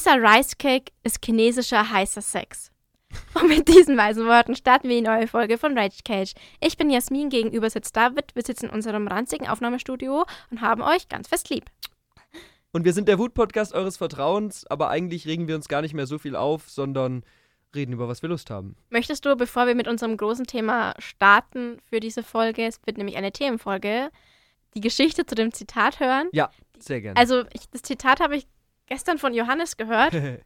Dieser Rice Cake ist chinesischer heißer Sex. Und mit diesen weisen Worten starten wir die neue Folge von Rage Cage. Ich bin Jasmin, gegenüber sitzt David. Wir sitzen in unserem ranzigen Aufnahmestudio und haben euch ganz fest lieb. Und wir sind der Wut-Podcast eures Vertrauens, aber eigentlich regen wir uns gar nicht mehr so viel auf, sondern reden über was wir Lust haben. Möchtest du, bevor wir mit unserem großen Thema starten für diese Folge, es wird nämlich eine Themenfolge, die Geschichte zu dem Zitat hören? Ja, sehr gerne. Also, ich, das Zitat habe ich gestern von Johannes gehört.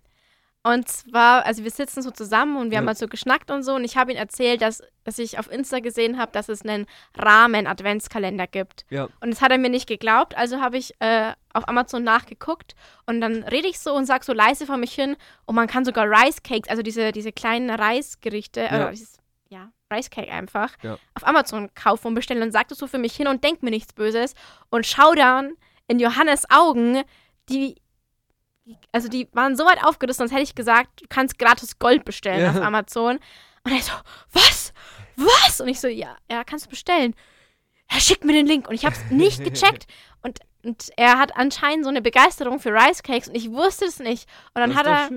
Und zwar, also wir sitzen so zusammen und wir Ja. haben halt so geschnackt und so. Und ich habe ihm erzählt, dass, dass ich auf Insta gesehen habe, dass es einen Rahmen-Adventskalender gibt. ja. Und das hat er mir nicht geglaubt, also habe ich äh, auf Amazon nachgeguckt und dann rede ich so und sage so leise vor mich hin und man kann sogar Rice Cakes, also diese, diese kleinen Reisgerichte, Ja. oder dieses, ja, Rice Cake einfach, Ja. auf Amazon kaufen und bestellen. Und sagt es so für mich hin und denkt mir nichts Böses und schau dann in Johannes Augen, die, also die waren so weit aufgerissen, sonst hätte ich gesagt, du kannst gratis Gold bestellen Ja. auf Amazon. Und er so, was? Was? Und ich so, ja, ja, kannst du bestellen. Er schickt mir den Link und ich habe es nicht gecheckt. Und, und er hat anscheinend so eine Begeisterung für Rice Cakes und ich wusste es nicht. Und dann hat er,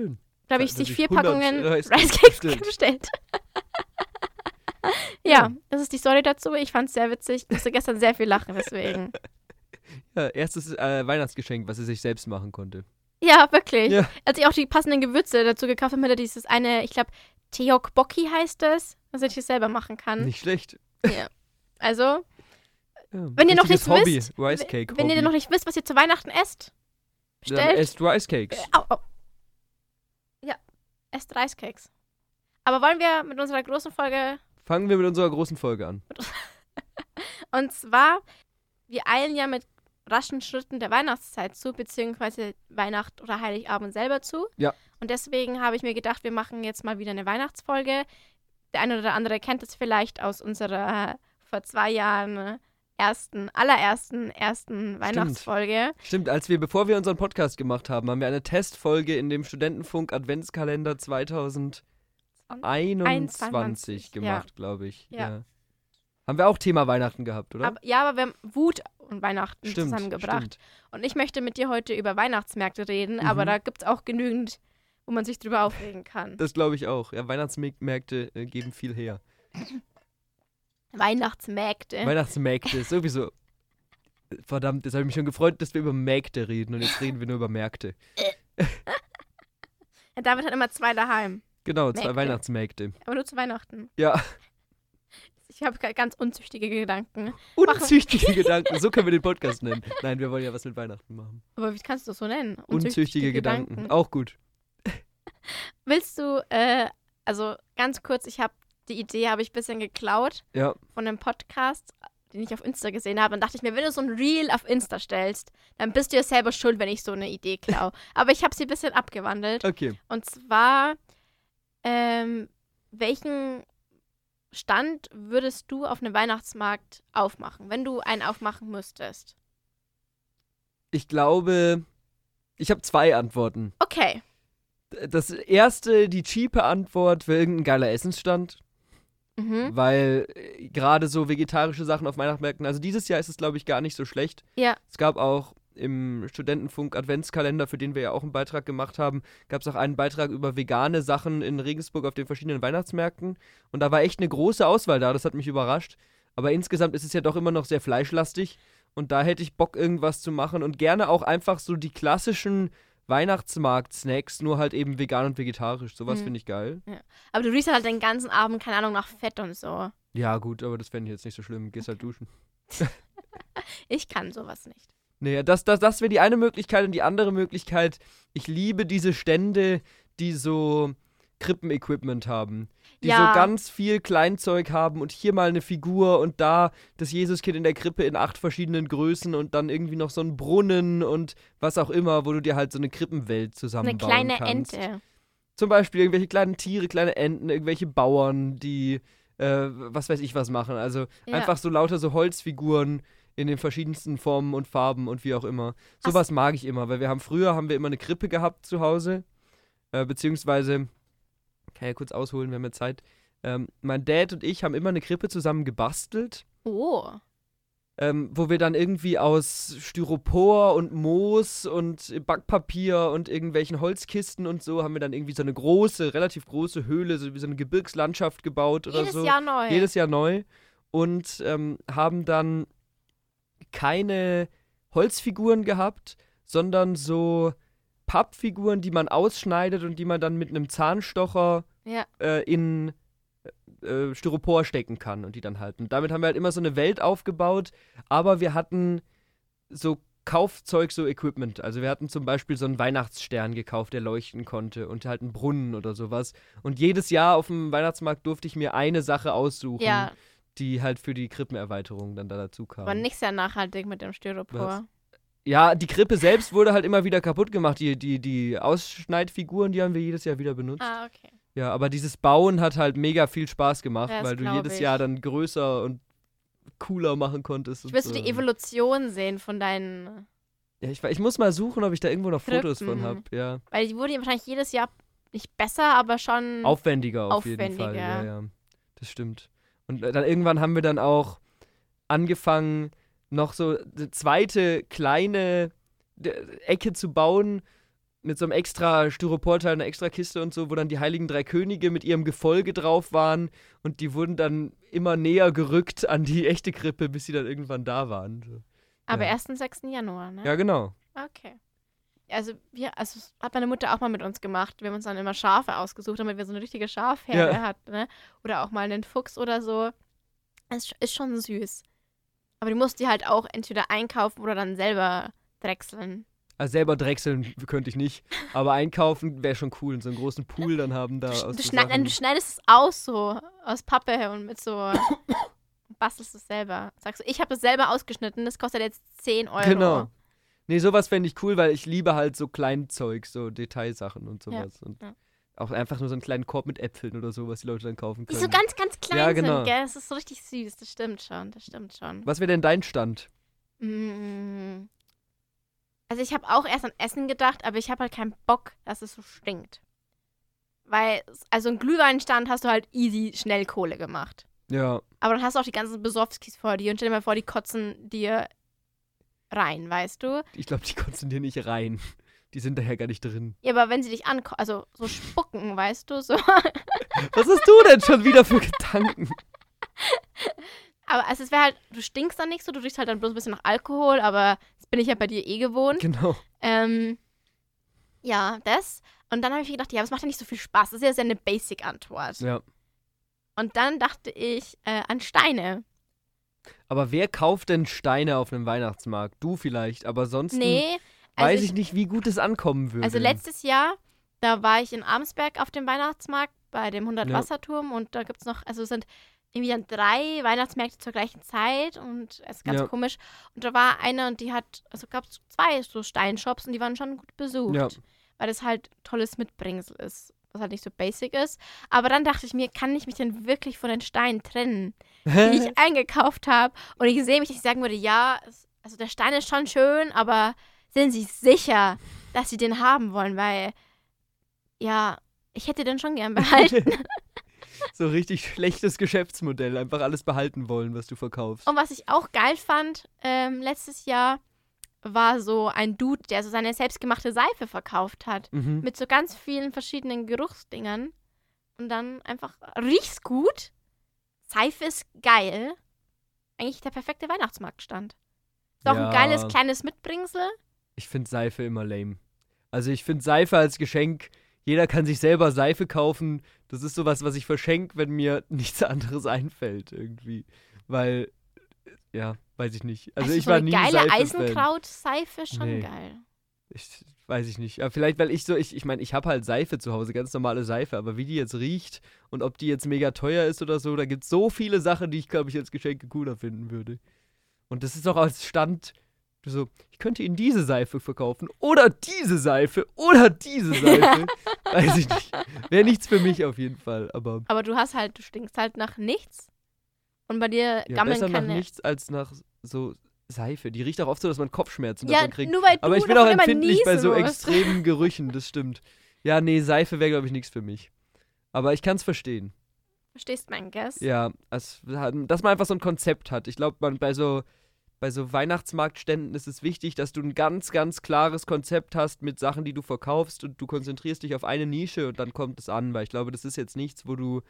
glaube ich, sich ich vier 100 Packungen Rice Cakes bestellt. bestellt. ja, das ist die Story dazu. Ich fand es sehr witzig. Ich musste gestern sehr viel lachen, deswegen. Ja, erstes äh, Weihnachtsgeschenk, was er sich selbst machen konnte. Ja, wirklich. Ja. Als ich auch die passenden Gewürze dazu gekauft habe, hat dieses eine, ich glaube, Teokbokki heißt es, was ich selber machen kann. Nicht schlecht. Also, Ja, Wenn ihr noch nichts Hobby. wisst, Rice Cake. wenn ihr Hobby. noch nicht wisst, was ihr zu Weihnachten esst, Dann bestellt. esst Rice Cakes. Äh, au, au. Ja, esst Reiscakes. Aber wollen wir mit unserer großen Folge Fangen wir mit unserer großen Folge an. Und zwar, wir eilen ja mit raschen Schritten der Weihnachtszeit zu, beziehungsweise Weihnacht oder Heiligabend selber zu. Ja. Und deswegen habe ich mir gedacht, wir machen jetzt mal wieder eine Weihnachtsfolge. Der eine oder andere kennt es vielleicht aus unserer vor zwei Jahren ersten, allerersten, ersten Weihnachtsfolge. Stimmt, als wir, bevor wir unseren Podcast gemacht haben, haben wir eine Testfolge in dem Studentenfunk Adventskalender 2021 21, gemacht, glaube ich. Ja. Haben wir auch Thema Weihnachten gehabt, oder? Aber, ja, aber wir haben Wut und Weihnachten stimmt, zusammengebracht. stimmt. Und ich möchte mit dir heute über Weihnachtsmärkte reden, Mhm. aber da gibt es auch genügend, wo man sich drüber aufregen kann. Das glaube ich auch. Ja, Weihnachtsmärkte äh, geben viel her. Weihnachtsmärkte. Weihnachtsmärkte, sowieso. Verdammt, jetzt habe ich mich schon gefreut, dass wir über Märkte reden und jetzt reden wir nur über Märkte. David hat immer zwei daheim. Genau, zwei Märkte. Weihnachtsmärkte. Aber nur zu Weihnachten. Ja, Ich habe ganz unzüchtige Gedanken. unzüchtige Gedanken, so können wir den Podcast nennen. Nein, wir wollen ja was mit Weihnachten machen. Aber wie kannst du das so nennen? Unzüchtige, Gedanken. Auch gut. Willst du, äh, also ganz kurz, ich habe die Idee, habe ich ein bisschen geklaut Ja, von einem Podcast, den ich auf Insta gesehen habe. Und dachte ich mir, wenn du so ein Reel auf Insta stellst, dann bist du ja selber schuld, wenn ich so eine Idee klaue. Aber ich habe sie ein bisschen abgewandelt. okay. Und zwar, ähm, welchen Stand würdest du auf einem Weihnachtsmarkt aufmachen, wenn du einen aufmachen müsstest? Ich glaube, ich habe zwei Antworten. Okay. Das erste, die cheape Antwort wäre irgendein geiler Essensstand, Mhm. weil äh, gerade so vegetarische Sachen auf Weihnachtsmärkten, also dieses Jahr ist es glaube ich gar nicht so schlecht. Ja. Es gab auch im Studentenfunk Adventskalender, für den wir ja auch einen Beitrag gemacht haben, gab es auch einen Beitrag über vegane Sachen in Regensburg auf den verschiedenen Weihnachtsmärkten. Und da war echt eine große Auswahl da, das hat mich überrascht. Aber insgesamt ist es ja doch immer noch sehr fleischlastig. Und da hätte ich Bock, irgendwas zu machen und gerne auch einfach so die klassischen Weihnachtsmarkt-Snacks, nur halt eben vegan und vegetarisch. Sowas Mhm. finde ich geil. Aber du riechst halt den ganzen Abend, keine Ahnung, nach Fett und so. Ja, gut, aber das fände ich jetzt nicht so schlimm. Gehst halt duschen. Ich kann sowas nicht. Naja, das, das, das wäre die eine Möglichkeit und die andere Möglichkeit, ich liebe diese Stände, die so Krippen-Equipment haben. Die Ja. so ganz viel Kleinzeug haben und hier mal eine Figur und da das Jesuskind in der Krippe in acht verschiedenen Größen und dann irgendwie noch so ein Brunnen und was auch immer, wo du dir halt so eine Krippenwelt Eine zusammenbauen kleine kannst. Ente. Zum Beispiel irgendwelche kleinen Tiere, kleine Enten, irgendwelche Bauern, die äh, was weiß ich was machen. Also Ja. einfach so lauter so Holzfiguren in den verschiedensten Formen und Farben und wie auch immer. Sowas mag ich immer, weil wir haben früher haben wir immer eine Krippe gehabt zu Hause, äh, beziehungsweise kann ja kurz ausholen, wir haben ja Zeit. Ähm, mein Dad und ich haben immer eine Krippe zusammen gebastelt. Oh. ähm, wo wir dann irgendwie aus Styropor und Moos und Backpapier und irgendwelchen Holzkisten und so haben wir dann irgendwie so eine große, relativ große Höhle, so wie so eine Gebirgslandschaft gebaut oder Jedes so. Jahr neu. Jedes Jahr neu. Und ähm, haben dann keine Holzfiguren gehabt, sondern so Pappfiguren, die man ausschneidet und die man dann mit einem Zahnstocher ja. äh, in äh, Styropor stecken kann und die dann halten. Damit haben wir halt immer so eine Welt aufgebaut, aber wir hatten so Kaufzeug, so Equipment. Also wir hatten zum Beispiel so einen Weihnachtsstern gekauft, der leuchten konnte und halt einen Brunnen oder sowas. Und jedes Jahr auf dem Weihnachtsmarkt durfte ich mir eine Sache aussuchen, ja, die halt für die Krippenerweiterung dann da dazu kam. aber nicht sehr nachhaltig mit dem Styropor. Was? Ja, die Krippe selbst wurde halt immer wieder kaputt gemacht. Die, die, die Ausschneidfiguren, die haben wir jedes Jahr wieder benutzt. Ah, okay. Ja, aber dieses Bauen hat halt mega viel Spaß gemacht, Ja, das weil du jedes ich. Jahr dann größer und cooler machen konntest. Ich willst du die Evolution sehen von deinen. Ja, ich, ich muss mal suchen, ob ich da irgendwo noch Fotos von Krippen. habe. Ja. Weil die wurde wahrscheinlich jedes Jahr nicht besser, aber schon. Aufwendiger auf jeden Fall. Aufwendiger. Ja, ja. Das stimmt. Und äh, dann irgendwann haben wir dann auch angefangen, noch so eine zweite kleine Ecke zu bauen mit so einem extra Styroporteil, einer extra Kiste und so, wo dann die Heiligen Drei Könige mit ihrem Gefolge drauf waren und die wurden dann immer näher gerückt an die echte Krippe, bis sie dann irgendwann da waren. So. aber ja. erst am 6. Januar, ne? Ja, genau. Okay. Also wir, also das hat meine Mutter auch mal mit uns gemacht. Wir haben uns dann immer Schafe ausgesucht, damit wir so eine richtige Schafherde Ja. hatten, ne? Oder auch mal einen Fuchs oder so. Es ist schon süß. Aber die musst die halt auch entweder einkaufen oder dann selber drechseln. Also selber drechseln könnte ich nicht, aber einkaufen wäre schon cool. Und so einen großen Pool dann haben da Du, aus du, schneid, nein, Sachen. du schneidest es aus so, aus Pappe und mit so bastelst es selber. Sagst du, ich habe es selber ausgeschnitten, das kostet jetzt 10 Euro. Genau. Nee, sowas fände ich cool, weil ich liebe halt so Kleinzeug, so Detailsachen und sowas. und ja. auch einfach nur so einen kleinen Korb mit Äpfeln oder so, was die Leute dann kaufen Die können. so ganz, ganz klein Ja, genau. sind, gell? Das ist so richtig süß, das stimmt schon, das stimmt schon. was wäre denn dein Stand? Mm. Also ich habe auch erst an Essen gedacht, aber ich habe halt keinen Bock, dass es so stinkt. Weil, also ein Glühweinstand hast du halt easy schnell Kohle gemacht. Ja, Aber dann hast du auch die ganzen Besowskis vor dir und stell dir mal vor, die kotzen dir rein, weißt du? ich glaube, die kotzen dir nicht rein. Die sind daher gar nicht drin. Ja, aber wenn sie dich anko also so spucken, weißt du, so. Was hast du denn schon wieder für Gedanken? Aber also es wäre halt, du stinkst dann nicht so, du riechst halt dann bloß ein bisschen nach Alkohol, aber das bin ich ja bei dir eh gewohnt. Genau. Ähm, ja, das. Und dann habe ich gedacht, ja, aber es macht ja nicht so viel Spaß. Das ist ja eine Basic-Antwort. Ja. Und dann dachte ich äh, an Steine. Aber wer kauft denn Steine auf einem Weihnachtsmarkt? Du vielleicht, aber sonst Nee. weiß Also ich nicht, wie gut es ankommen würde. Also letztes Jahr, da war ich in Amsberg auf dem Weihnachtsmarkt bei dem 100 Ja. Wasserturm und da gibt es noch, also es sind irgendwie dann drei Weihnachtsmärkte zur gleichen Zeit und es ist ganz Ja. komisch. Und da war eine und die hat, also gab es zwei so Steinshops und die waren schon gut besucht. Ja. Weil das halt tolles Mitbringsel ist, was halt nicht so basic ist. Aber dann dachte ich mir, kann ich mich denn wirklich von den Steinen trennen, die ich eingekauft habe? Und ich sehe mich, dass ich sagen würde, ja, also der Stein ist schon schön, aber sind Sie sicher, dass Sie den haben wollen? Weil, ja, ich hätte den schon gern behalten. so richtig schlechtes Geschäftsmodell. Einfach alles behalten wollen, was du verkaufst. Und was ich auch geil fand ähm, letztes Jahr, war so ein Dude, der so seine selbstgemachte Seife verkauft hat. Mhm. Mit so ganz vielen verschiedenen Geruchsdingern. Und dann einfach, riecht's gut. Seife ist geil. Eigentlich der perfekte Weihnachtsmarktstand. Ist auch Ja. ein geiles kleines Mitbringsel. Ich finde Seife immer lame. Also ich finde Seife als Geschenk, jeder kann sich selber Seife kaufen. Das ist sowas, was ich verschenke, wenn mir nichts anderes einfällt irgendwie. Weil, ja, weiß ich nicht. Also, ich so war nie geile. Eisenkraut-Seife, schon Nee. geil. Ich weiß ich nicht. Aber vielleicht, weil ich so, ich, ich meine, ich habe halt Seife zu Hause, ganz normale Seife, aber wie die jetzt riecht und ob die jetzt mega teuer ist oder so, da gibt es so viele Sachen, die ich, glaube ich, als Geschenke cooler finden würde. Und das ist auch als Stand so, ich könnte Ihnen diese Seife verkaufen oder diese Seife oder diese Seife. weiß ich nicht. Wäre nichts für mich auf jeden Fall, aber Aber du hast halt, du stinkst halt nach nichts. Und bei dir ja, gammeln besser nach keine. nichts als nach so Seife. Die riecht auch oft so, dass man Kopfschmerzen ja, davon kriegt. nur weil du Aber ich bin auch empfindlich bei so musst. extremen Gerüchen, das stimmt. Ja, nee, Seife wäre, glaube ich, nichts für mich. Aber ich kann es verstehen. Verstehst mein Guess? Ja, es, dass man einfach so ein Konzept hat. Ich glaube, man bei so bei so Weihnachtsmarktständen ist es wichtig, dass du ein ganz, ganz klares Konzept hast mit Sachen, die du verkaufst und du konzentrierst dich auf eine Nische und dann kommt es an, weil ich glaube, das ist jetzt nichts, wo du,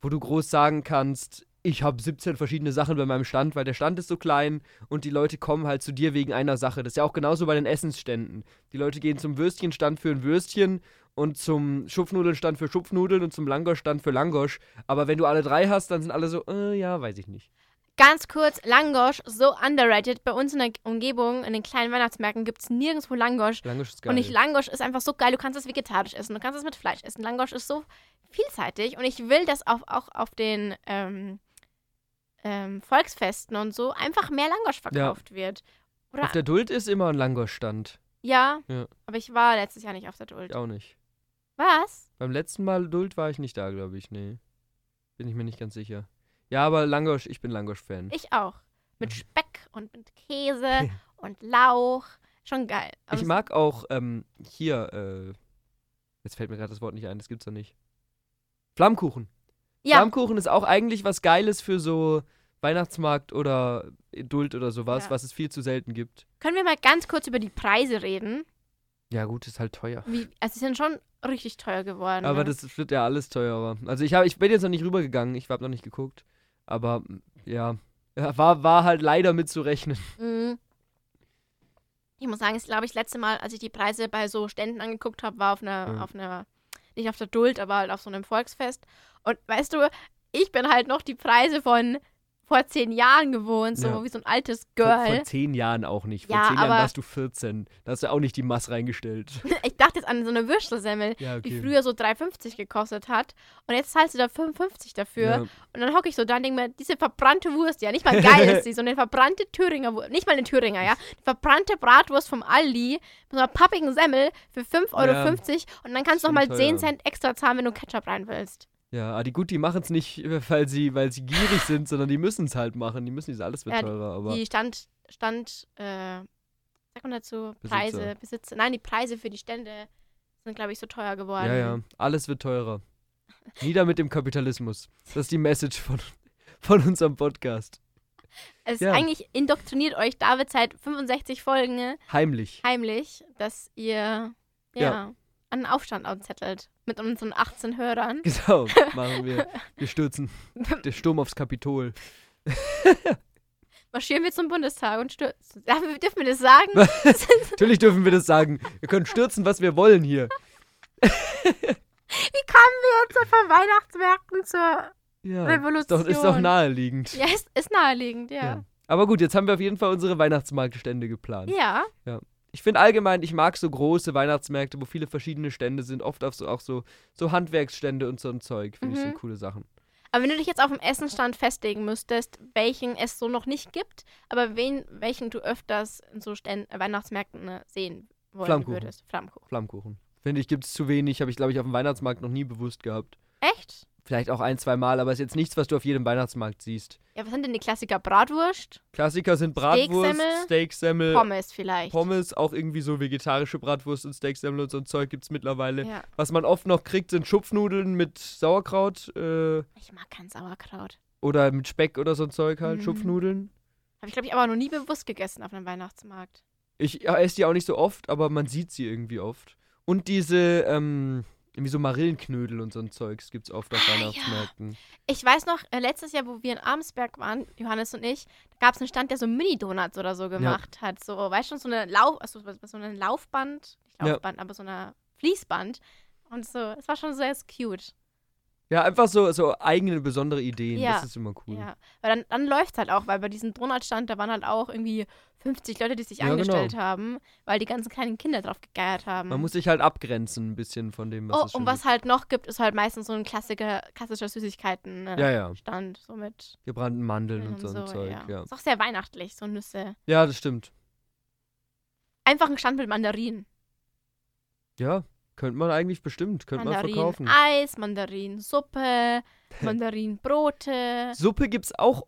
wo du groß sagen kannst, ich habe 17 verschiedene Sachen bei meinem Stand, weil der Stand ist so klein und die Leute kommen halt zu dir wegen einer Sache. Das ist ja auch genauso bei den Essensständen. Die Leute gehen zum Würstchenstand für ein Würstchen und zum Schupfnudelnstand für Schupfnudeln und zum Langoschstand für Langosch. Aber wenn du alle drei hast, dann sind alle so, äh, ja, weiß ich nicht. Ganz kurz, Langosch, so underrated. Bei uns in der Umgebung, in den kleinen Weihnachtsmärkten, gibt es nirgendwo Langosch. Langosch ist geil. Und ich, Langosch ist einfach so geil. Du kannst es vegetarisch essen, du kannst es mit Fleisch essen. Langosch ist so vielseitig und ich will, dass auch, auch auf den ähm, ähm, Volksfesten und so einfach mehr Langosch verkauft wird. Oder, auf der Duld ist immer ein Langoschstand. ja, Ja. aber ich war letztes Jahr nicht auf der Duld. Ich auch nicht. Was? Beim letzten Mal Duld war ich nicht da, glaube ich. Nee. Bin ich mir nicht ganz sicher. Ja, aber Langosch, ich bin Langosch-Fan. Ich auch. Mit. Speck und mit Käse und Lauch. Schon geil. Aber Ich mag auch ähm, hier, äh, jetzt fällt mir gerade das Wort nicht ein, das gibt's doch nicht. Flammkuchen. Ja, Flammkuchen ist auch eigentlich was Geiles für so Weihnachtsmarkt oder Duld oder sowas, Ja. was es viel zu selten gibt. können wir mal ganz kurz über die Preise reden? Ja, gut, ist halt teuer. Wie, also, sie sind schon richtig teuer geworden. Aber ne? das wird ja alles teurer. Also ich, hab, ich bin jetzt noch nicht rübergegangen, ich habe noch nicht geguckt. Aber ja, war, war halt leider mitzurechnen. Mhm. Ich muss sagen, das glaube ich letzte Mal, als ich die Preise bei so Ständen angeguckt habe, war auf einer, Mhm. auf einer, nicht auf der Duld, aber halt auf so einem Volksfest. Und weißt du, ich bin halt noch die Preise von vor zehn Jahren gewohnt, so Ja. wie so ein altes Vor, Girl. vor zehn Jahren auch nicht. Vor Ja, zehn Jahren warst du 14. Da hast du auch nicht die Mass reingestellt. Ich dachte jetzt an so eine Würstelsemmel, Ja, die okay. früher so 3,50 gekostet hat. Und jetzt zahlst du da 55 dafür. Und dann hocke ich so da und denke mir, diese verbrannte Wurst, ja, nicht mal geil ist sie, so eine verbrannte Thüringer Wurst, nicht mal eine Thüringer, ja, eine verbrannte Bratwurst vom Aldi mit so einer pappigen Semmel für 5,50 Euro und dann kannst du nochmal teuer. 10 Cent extra zahlen, wenn du Ketchup rein willst. Ja, aber die gut, die machen es nicht, äh, weil sie, weil sie gierig sind, sondern die müssen es halt machen. Die müssen nicht, alles wird Ja, teurer. Aber Die Stand, Stand, äh, sagt man dazu, Besitzer. Preise, Besitzer, nein, die Preise für die Stände sind, glaube ich, so teuer geworden. ja, ja, alles wird teurer. Nieder mit dem Kapitalismus. Das ist die Message von, von unserem Podcast. Es ist Ja. eigentlich indoktriniert euch David seit 65 Folgen ne, Heimlich. heimlich, dass ihr, ja, Ja. einen Aufstand anzettelt mit unseren 18 Hörern. Genau, machen wir. Wir stürzen. Der Sturm aufs Kapitol. marschieren wir zum Bundestag und stürzen. Dürfen wir das sagen? Natürlich dürfen wir das sagen. Wir können stürzen, was wir wollen hier. Wie kamen wir jetzt von Weihnachtsmärkten zur Ja. Revolution? Doch, ist doch naheliegend. Ja, ist, ist naheliegend, ja. Ja. Aber gut, jetzt haben wir auf jeden Fall unsere Weihnachtsmarktstände geplant. Ja, Ich finde allgemein, ich mag so große Weihnachtsmärkte, wo viele verschiedene Stände sind, oft auf so, auch so, so Handwerksstände und so ein Zeug. Finde ich Mhm. sind coole Sachen. aber wenn du dich jetzt auf dem Essenstand festlegen müsstest, welchen es so noch nicht gibt, aber wen, welchen du öfters in so Ständ Weihnachtsmärkten äh, sehen wollen Flammkuchen. würdest. Flammkuchen. Flammkuchen. Finde ich, gibt es zu wenig, habe ich, glaube ich, auf dem Weihnachtsmarkt noch nie bewusst gehabt. Echt? Vielleicht auch ein, zwei Mal, aber ist jetzt nichts, was du auf jedem Weihnachtsmarkt siehst. Ja, was sind denn die Klassiker? Bratwurst, Klassiker sind Bratwurst, Steaksemmel, Pommes vielleicht. Pommes, auch irgendwie so vegetarische Bratwurst und Steaksemmel und so ein Zeug gibt es mittlerweile. Ja. Was man oft noch kriegt, sind Schupfnudeln mit Sauerkraut äh, Ich mag kein Sauerkraut. oder mit Speck oder so ein Zeug halt, Mhm. Schupfnudeln. Habe ich, glaube ich, aber noch nie bewusst gegessen auf einem Weihnachtsmarkt. Ich ja, esse die auch nicht so oft, aber man sieht sie irgendwie oft. Und diese, ähm, irgendwie so Marillenknödel und so ein Zeugs gibt es oft auf Ah, ja. Weihnachtsmärkten. Ich weiß noch, äh, letztes Jahr, wo wir in Armsberg waren, Johannes und ich, da gab es einen Stand, der so Mini-Donuts oder so gemacht hat. So, weißt du, so eine Lauf, also so ein Laufband, nicht Ja. Laufband, aber so eine Fließband. Und so, es war schon sehr cute. Ja, einfach so, so eigene besondere Ideen. Ja. Das ist immer cool. Ja. Weil dann, dann läuft es halt auch, weil bei diesem Donutstand, da waren halt auch irgendwie 50 Leute, die sich Ja, genau. angestellt haben, weil die ganzen kleinen Kinder drauf gegeiert haben. Man muss sich halt abgrenzen ein bisschen von dem, was oh, es und was halt noch gibt, ist halt meistens so ein klassischer, klassischer Süßigkeiten. gibt. Ja, ja. Stand, so mit Gebrannten Mandeln und und so ein Zeug, ja. ja. Ist auch sehr weihnachtlich, so Nüsse. Ja, das stimmt. Einfach ein Stand mit Mandarinen. Ja, könnte man eigentlich bestimmt, könnte man verkaufen. Mandarinen-Eis, Mandarinsuppe, Mandarinbrote. Suppe gibt's auch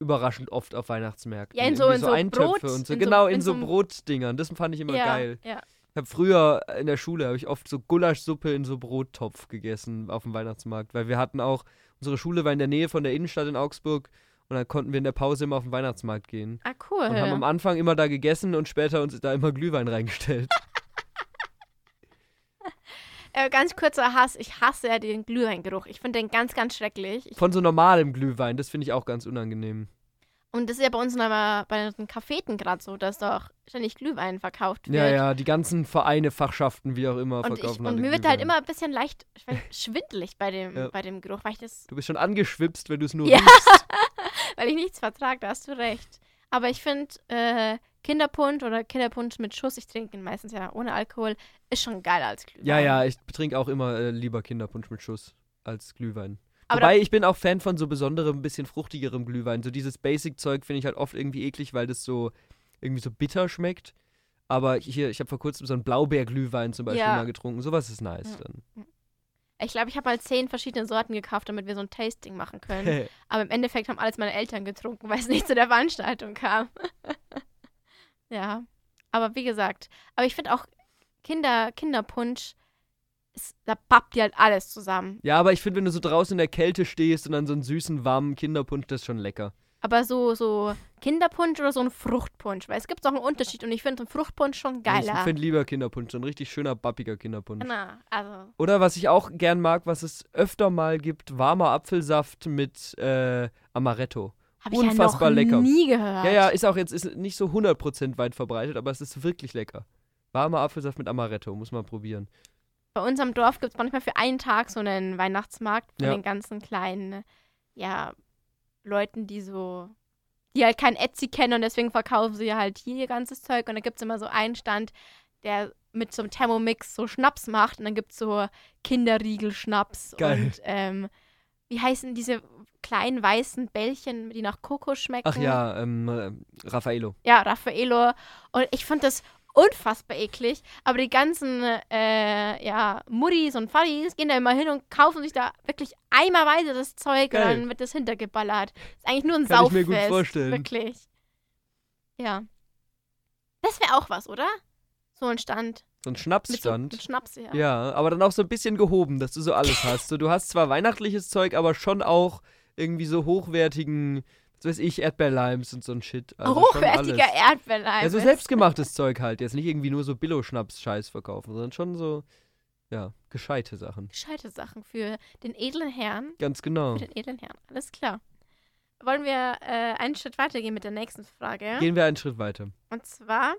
überraschend oft auf Weihnachtsmärkten. Ja, in so- in so Eintöpfe Brot- und so. in so- genau, in, in so so einem- Brotdingern. Das fand ich immer ja, geil. Ja. Ich habe früher in der Schule habe ich oft so Gulaschsuppe in so Brottopf gegessen auf dem Weihnachtsmarkt, weil wir hatten auch unsere Schule war in der Nähe von der Innenstadt in Augsburg Und dann konnten wir in der Pause immer auf den Weihnachtsmarkt gehen. Ah, cool. Und haben am Anfang immer da gegessen und später uns da immer Glühwein reingestellt. Äh, ganz kurzer Hass. Ich hasse ja den Glühweingeruch. Ich finde den ganz, ganz schrecklich. Ich, Von so normalem Glühwein, das finde ich auch ganz unangenehm. und das ist ja bei uns immer bei den Cafeten gerade so, dass doch ständig Glühwein verkauft wird. Ja, ja, die ganzen Vereine, Fachschaften, wie auch immer, Und, ich, verkaufen und alle mir wird halt Glühwein. immer ein bisschen leicht ich schwindelig bei dem, Ja. bei dem Geruch, weil ich, das, Du bist schon angeschwipst, wenn du es nur Ja. riechst. weil ich nichts vertrage, da hast du recht. Aber ich finde, äh, Kinderpunsch oder Kinderpunsch mit Schuss, ich trinke ihn meistens ja ohne Alkohol, ist schon geiler als Glühwein. Ja, ja, ich trinke auch immer äh, lieber Kinderpunsch mit Schuss als Glühwein. Aber Wobei, ich bin auch Fan von so besonderem, ein bisschen fruchtigerem Glühwein. So dieses Basic-Zeug finde ich halt oft irgendwie eklig, weil das so irgendwie so bitter schmeckt. Aber hier, ich habe vor kurzem so einen Blaubeerglühwein zum Beispiel Ja. mal getrunken. Sowas ist nice Ja. dann. Ich glaube, ich habe mal zehn verschiedene Sorten gekauft, damit wir so ein Tasting machen können. Aber im Endeffekt haben alles meine Eltern getrunken, weil es nicht zu der Veranstaltung kam. ja. Aber wie gesagt, aber ich finde auch Kinder, Kinderpunsch, ist, da pappt die halt alles zusammen. ja, aber ich finde, wenn du so draußen in der Kälte stehst und dann so einen süßen, warmen Kinderpunsch, das ist schon lecker. Aber so, so Kinderpunsch oder so ein Fruchtpunsch, weil es gibt auch einen Unterschied und ich finde so ein Fruchtpunsch schon Ich geiler. finde lieber Kinderpunsch, so ein richtig schöner, bappiger Kinderpunsch. Genau, also. Oder was ich auch gern mag, was es öfter mal gibt, warmer Apfelsaft mit äh, Amaretto. Habe ich ja Unfassbar noch lecker. nie gehört. Ja, ja, ist auch jetzt ist nicht so 100% weit verbreitet, aber es ist wirklich lecker. Warmer Apfelsaft mit Amaretto, muss man probieren. Bei uns am Dorf gibt es manchmal für einen Tag so einen Weihnachtsmarkt von Ja. den ganzen kleinen, ja, Leuten, die so, die halt kein Etsy kennen und deswegen verkaufen sie halt hier ihr ganzes Zeug. Und da gibt es immer so einen Stand, der mit so einem Thermomix so Schnaps macht und dann gibt es so Kinderriegel-Schnaps und ähm, wie heißen diese kleinen weißen Bällchen, die nach Kokos schmecken? Ach ja, ähm, äh, Raffaello. Ja, Raffaello. Und ich fand das unfassbar eklig. Aber die ganzen, äh, ja, Muddies und Faddies gehen da immer hin und kaufen sich da wirklich eimerweise das Zeug Geil. und dann wird das hintergeballert. Ist eigentlich nur ein Kann ich Sauffest. mir gut vorstellen. Wirklich. Ja. Das wäre auch was, oder? So ein Stand. So ein so Schnapsstand. mit Schnaps, ja. ja, aber dann auch so ein bisschen gehoben, dass du so alles hast. So, du hast zwar weihnachtliches Zeug, aber schon auch irgendwie so hochwertigen, was weiß ich, Erdbeerlimes und so ein Shit. Also schon Hochwertiger alles. Erdbeerleim. Ja, so selbstgemachtes Zeug halt. Jetzt nicht irgendwie nur so Billo-Schnaps-Scheiß verkaufen, sondern schon so, ja, gescheite Sachen. Gescheite Sachen für den edlen Herrn. Ganz genau. Für den edlen Herrn. Alles klar. Wollen wir äh, einen Schritt weitergehen mit der nächsten Frage? Gehen wir einen Schritt weiter. Und zwar,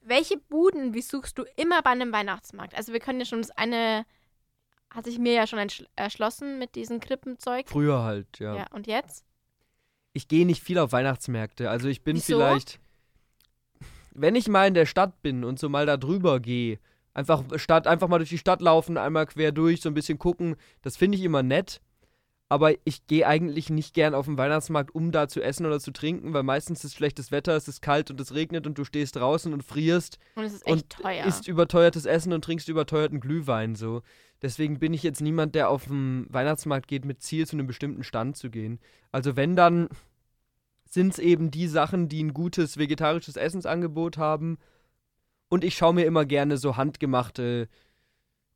welche Buden besuchst du immer bei einem Weihnachtsmarkt? Also wir können ja schon das eine, hat sich mir ja schon erschlossen mit diesem Krippenzeug. Früher halt, ja. Ja, und jetzt? Ich gehe nicht viel auf Weihnachtsmärkte. Also ich bin Wieso? vielleicht, wenn ich mal in der Stadt bin und so mal da drüber gehe, einfach Stadt, einfach mal durch die Stadt laufen, einmal quer durch, so ein bisschen gucken, das finde ich immer nett. Aber ich gehe eigentlich nicht gern auf den Weihnachtsmarkt, um da zu essen oder zu trinken, weil meistens ist schlechtes Wetter, es ist kalt und es regnet und du stehst draußen und frierst Und es ist echt und teuer. isst überteuertes Essen und trinkst überteuerten Glühwein so. Deswegen bin ich jetzt niemand, der auf den Weihnachtsmarkt geht mit Ziel, zu einem bestimmten Stand zu gehen. Also wenn, dann sind es eben die Sachen, die ein gutes vegetarisches Essensangebot haben. Und ich schaue mir immer gerne so handgemachte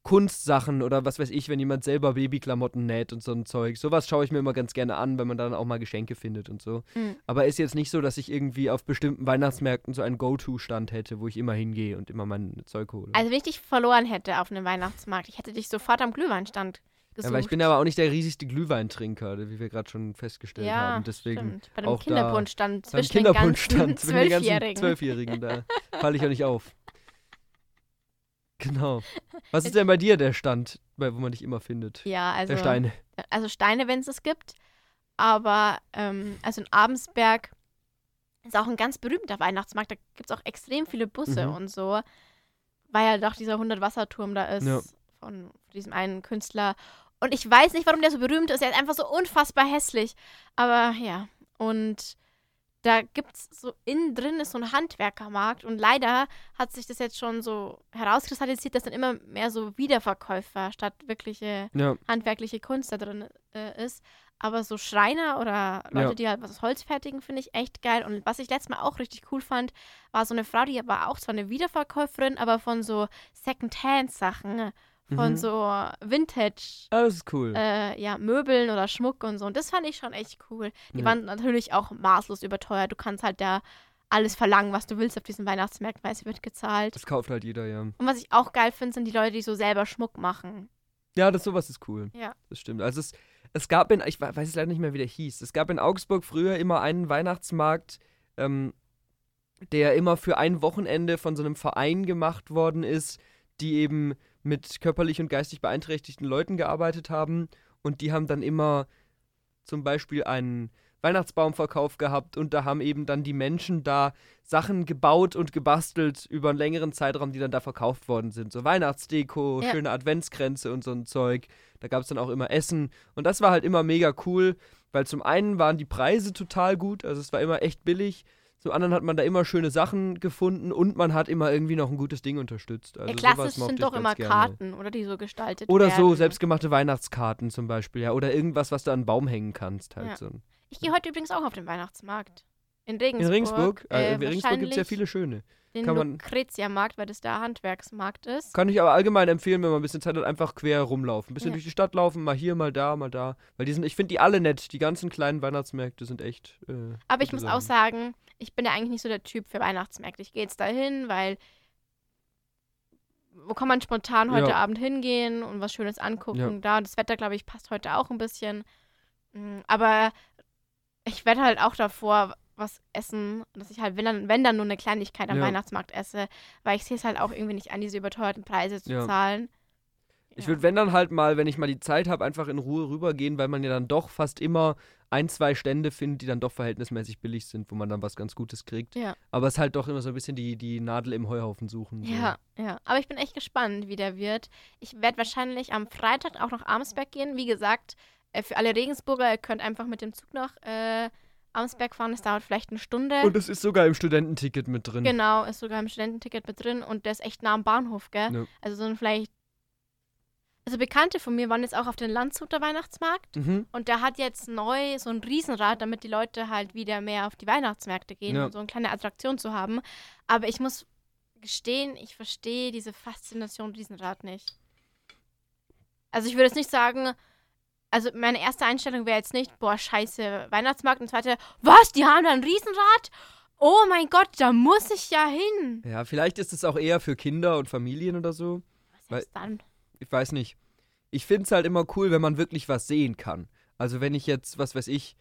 Kunstsachen oder was weiß ich, wenn jemand selber Babyklamotten näht und so ein Zeug. Sowas schaue ich mir immer ganz gerne an, wenn man dann auch mal Geschenke findet und so. Mhm. Aber ist jetzt nicht so, dass ich irgendwie auf bestimmten Weihnachtsmärkten so einen Go-To-Stand hätte, wo ich immer hingehe und immer mein Zeug hole. Also wenn ich dich verloren hätte auf einem Weihnachtsmarkt, ich hätte dich sofort am Glühweinstand gesucht. Ja, aber ich bin aber auch nicht der riesigste Glühweintrinker, wie wir gerade schon festgestellt ja, haben. Deswegen stimmt. Bei da- Kinderpunschstand beim zwischen den ganzen Kinderpunschstand zwischen den ganzen Zwölfjährigen. Zwölfjährigen, da falle ich auch nicht auf. Genau. Was ist denn bei dir der Stand, wo man dich immer findet? Ja, also, der Steine. also Steine, wenn es es gibt. Aber ähm, also in Abensberg ist auch ein ganz berühmter Weihnachtsmarkt. Da gibt es auch extrem viele Busse Mhm. und so. Weil ja doch dieser 100-Wasserturm da ist Ja. von diesem einen Künstler. Und ich weiß nicht, warum der so berühmt ist. Er ist einfach so unfassbar hässlich. Aber ja. Und da gibt es so innen drin ist so ein Handwerkermarkt. Und leider hat sich das jetzt schon so herauskristallisiert, dass dann immer mehr so Wiederverkäufer statt wirkliche Ja, handwerkliche Kunst da drin äh, ist. Aber so Schreiner oder Leute, Ja. die halt was aus Holz fertigen, finde ich echt geil. Und was ich letztes Mal auch richtig cool fand, war so eine Frau, die war auch zwar eine Wiederverkäuferin, aber von so Second-Hand-Sachen. Von Mhm. so Vintage Ah, das ist cool. äh, ja, Möbeln oder Schmuck und so. Und das fand ich schon echt cool. Die Ja. waren natürlich auch maßlos überteuert. Du kannst halt da alles verlangen, was du willst auf diesen Weihnachtsmärkten, weil es wird gezahlt. Das kauft halt jeder, ja. Und was ich auch geil finde, sind die Leute, die so selber Schmuck machen. Ja, das sowas ist cool. Ja. Das stimmt. Also es, es gab in, ich we- weiß es leider nicht mehr, wie der hieß. Es gab in Augsburg früher immer einen Weihnachtsmarkt, ähm, der immer für ein Wochenende von so einem Verein gemacht worden ist, die eben mit körperlich und geistig beeinträchtigten Leuten gearbeitet haben. Und die haben dann immer zum Beispiel einen Weihnachtsbaumverkauf gehabt und da haben eben dann die Menschen da Sachen gebaut und gebastelt über einen längeren Zeitraum, die dann da verkauft worden sind. So Weihnachtsdeko, Ja. schöne Adventskränze und so ein Zeug. Da gab es dann auch immer Essen und das war halt immer mega cool, weil zum einen waren die Preise total gut, also es war immer echt billig. Zum anderen hat man da immer schöne Sachen gefunden und man hat immer irgendwie noch ein gutes Ding unterstützt. Also ja, klassisch sind doch immer gerne. Karten, oder die so gestaltet Oder werden. so selbstgemachte Weihnachtskarten zum Beispiel, ja. Oder irgendwas, was du an den Baum hängen kannst. Halt Ja. so. Ich gehe heute übrigens auch auf den Weihnachtsmarkt. In Regensburg. In Regensburg? Äh, Äh, in Regensburg gibt es ja viele schöne. Den kann man- Lucretia-Markt, weil das der Handwerksmarkt ist. Kann ich aber allgemein empfehlen, wenn man ein bisschen Zeit hat, einfach quer rumlaufen. Ein bisschen Ja. durch die Stadt laufen, mal hier, mal da, mal da. Weil die sind, ich finde die alle nett. Die ganzen kleinen Weihnachtsmärkte sind echt. Äh, Aber ich muss auch Sachen. sagen, ich bin ja eigentlich nicht so der Typ für Weihnachtsmärkte. Ich gehe jetzt dahin, weil wo kann man spontan heute Ja. Abend hingehen und was Schönes angucken? Ja. Da das Wetter, glaube ich, passt heute auch ein bisschen. Mm, Aber ich werde halt auch davor was essen, dass ich halt, wenn dann, wenn dann nur eine Kleinigkeit am Ja. Weihnachtsmarkt esse, weil ich sehe es halt auch irgendwie nicht an, diese überteuerten Preise zu Ja. zahlen. Ich würde, wenn dann halt mal, wenn ich mal die Zeit habe, einfach in Ruhe rübergehen, weil man ja dann doch fast immer ein, zwei Stände findet, die dann doch verhältnismäßig billig sind, wo man dann was ganz Gutes kriegt. Ja. Aber es ist halt doch immer so ein bisschen die, die Nadel im Heuhaufen suchen. So. Ja, ja. Aber ich bin echt gespannt, wie der wird. Ich werde wahrscheinlich am Freitag auch nach Amsberg gehen. Wie gesagt, äh, für alle Regensburger, ihr könnt einfach mit dem Zug nach äh, Amsberg fahren. Es dauert vielleicht eine Stunde. Und es ist sogar im Studententicket mit drin. genau, ist sogar im Studententicket mit drin und der ist echt nah am Bahnhof, gell? Ja. Also so ein vielleicht. Also Bekannte von mir waren jetzt auch auf den Landshuter Weihnachtsmarkt Mhm. und der hat jetzt neu so ein Riesenrad, damit die Leute halt wieder mehr auf die Weihnachtsmärkte gehen Ja. und so eine kleine Attraktion zu haben. Aber ich muss gestehen, ich verstehe diese Faszination Riesenrad nicht. Also ich würde jetzt nicht sagen, also meine erste Einstellung wäre jetzt nicht, boah, scheiße, Weihnachtsmarkt und zweite, was, die haben da ein Riesenrad? Oh mein Gott, da muss ich ja hin. Ja, vielleicht ist es auch eher für Kinder und Familien oder so. Was ist dann? Ich weiß nicht. Ich finde es halt immer cool, wenn man wirklich was sehen kann. Also wenn ich jetzt, was weiß ich,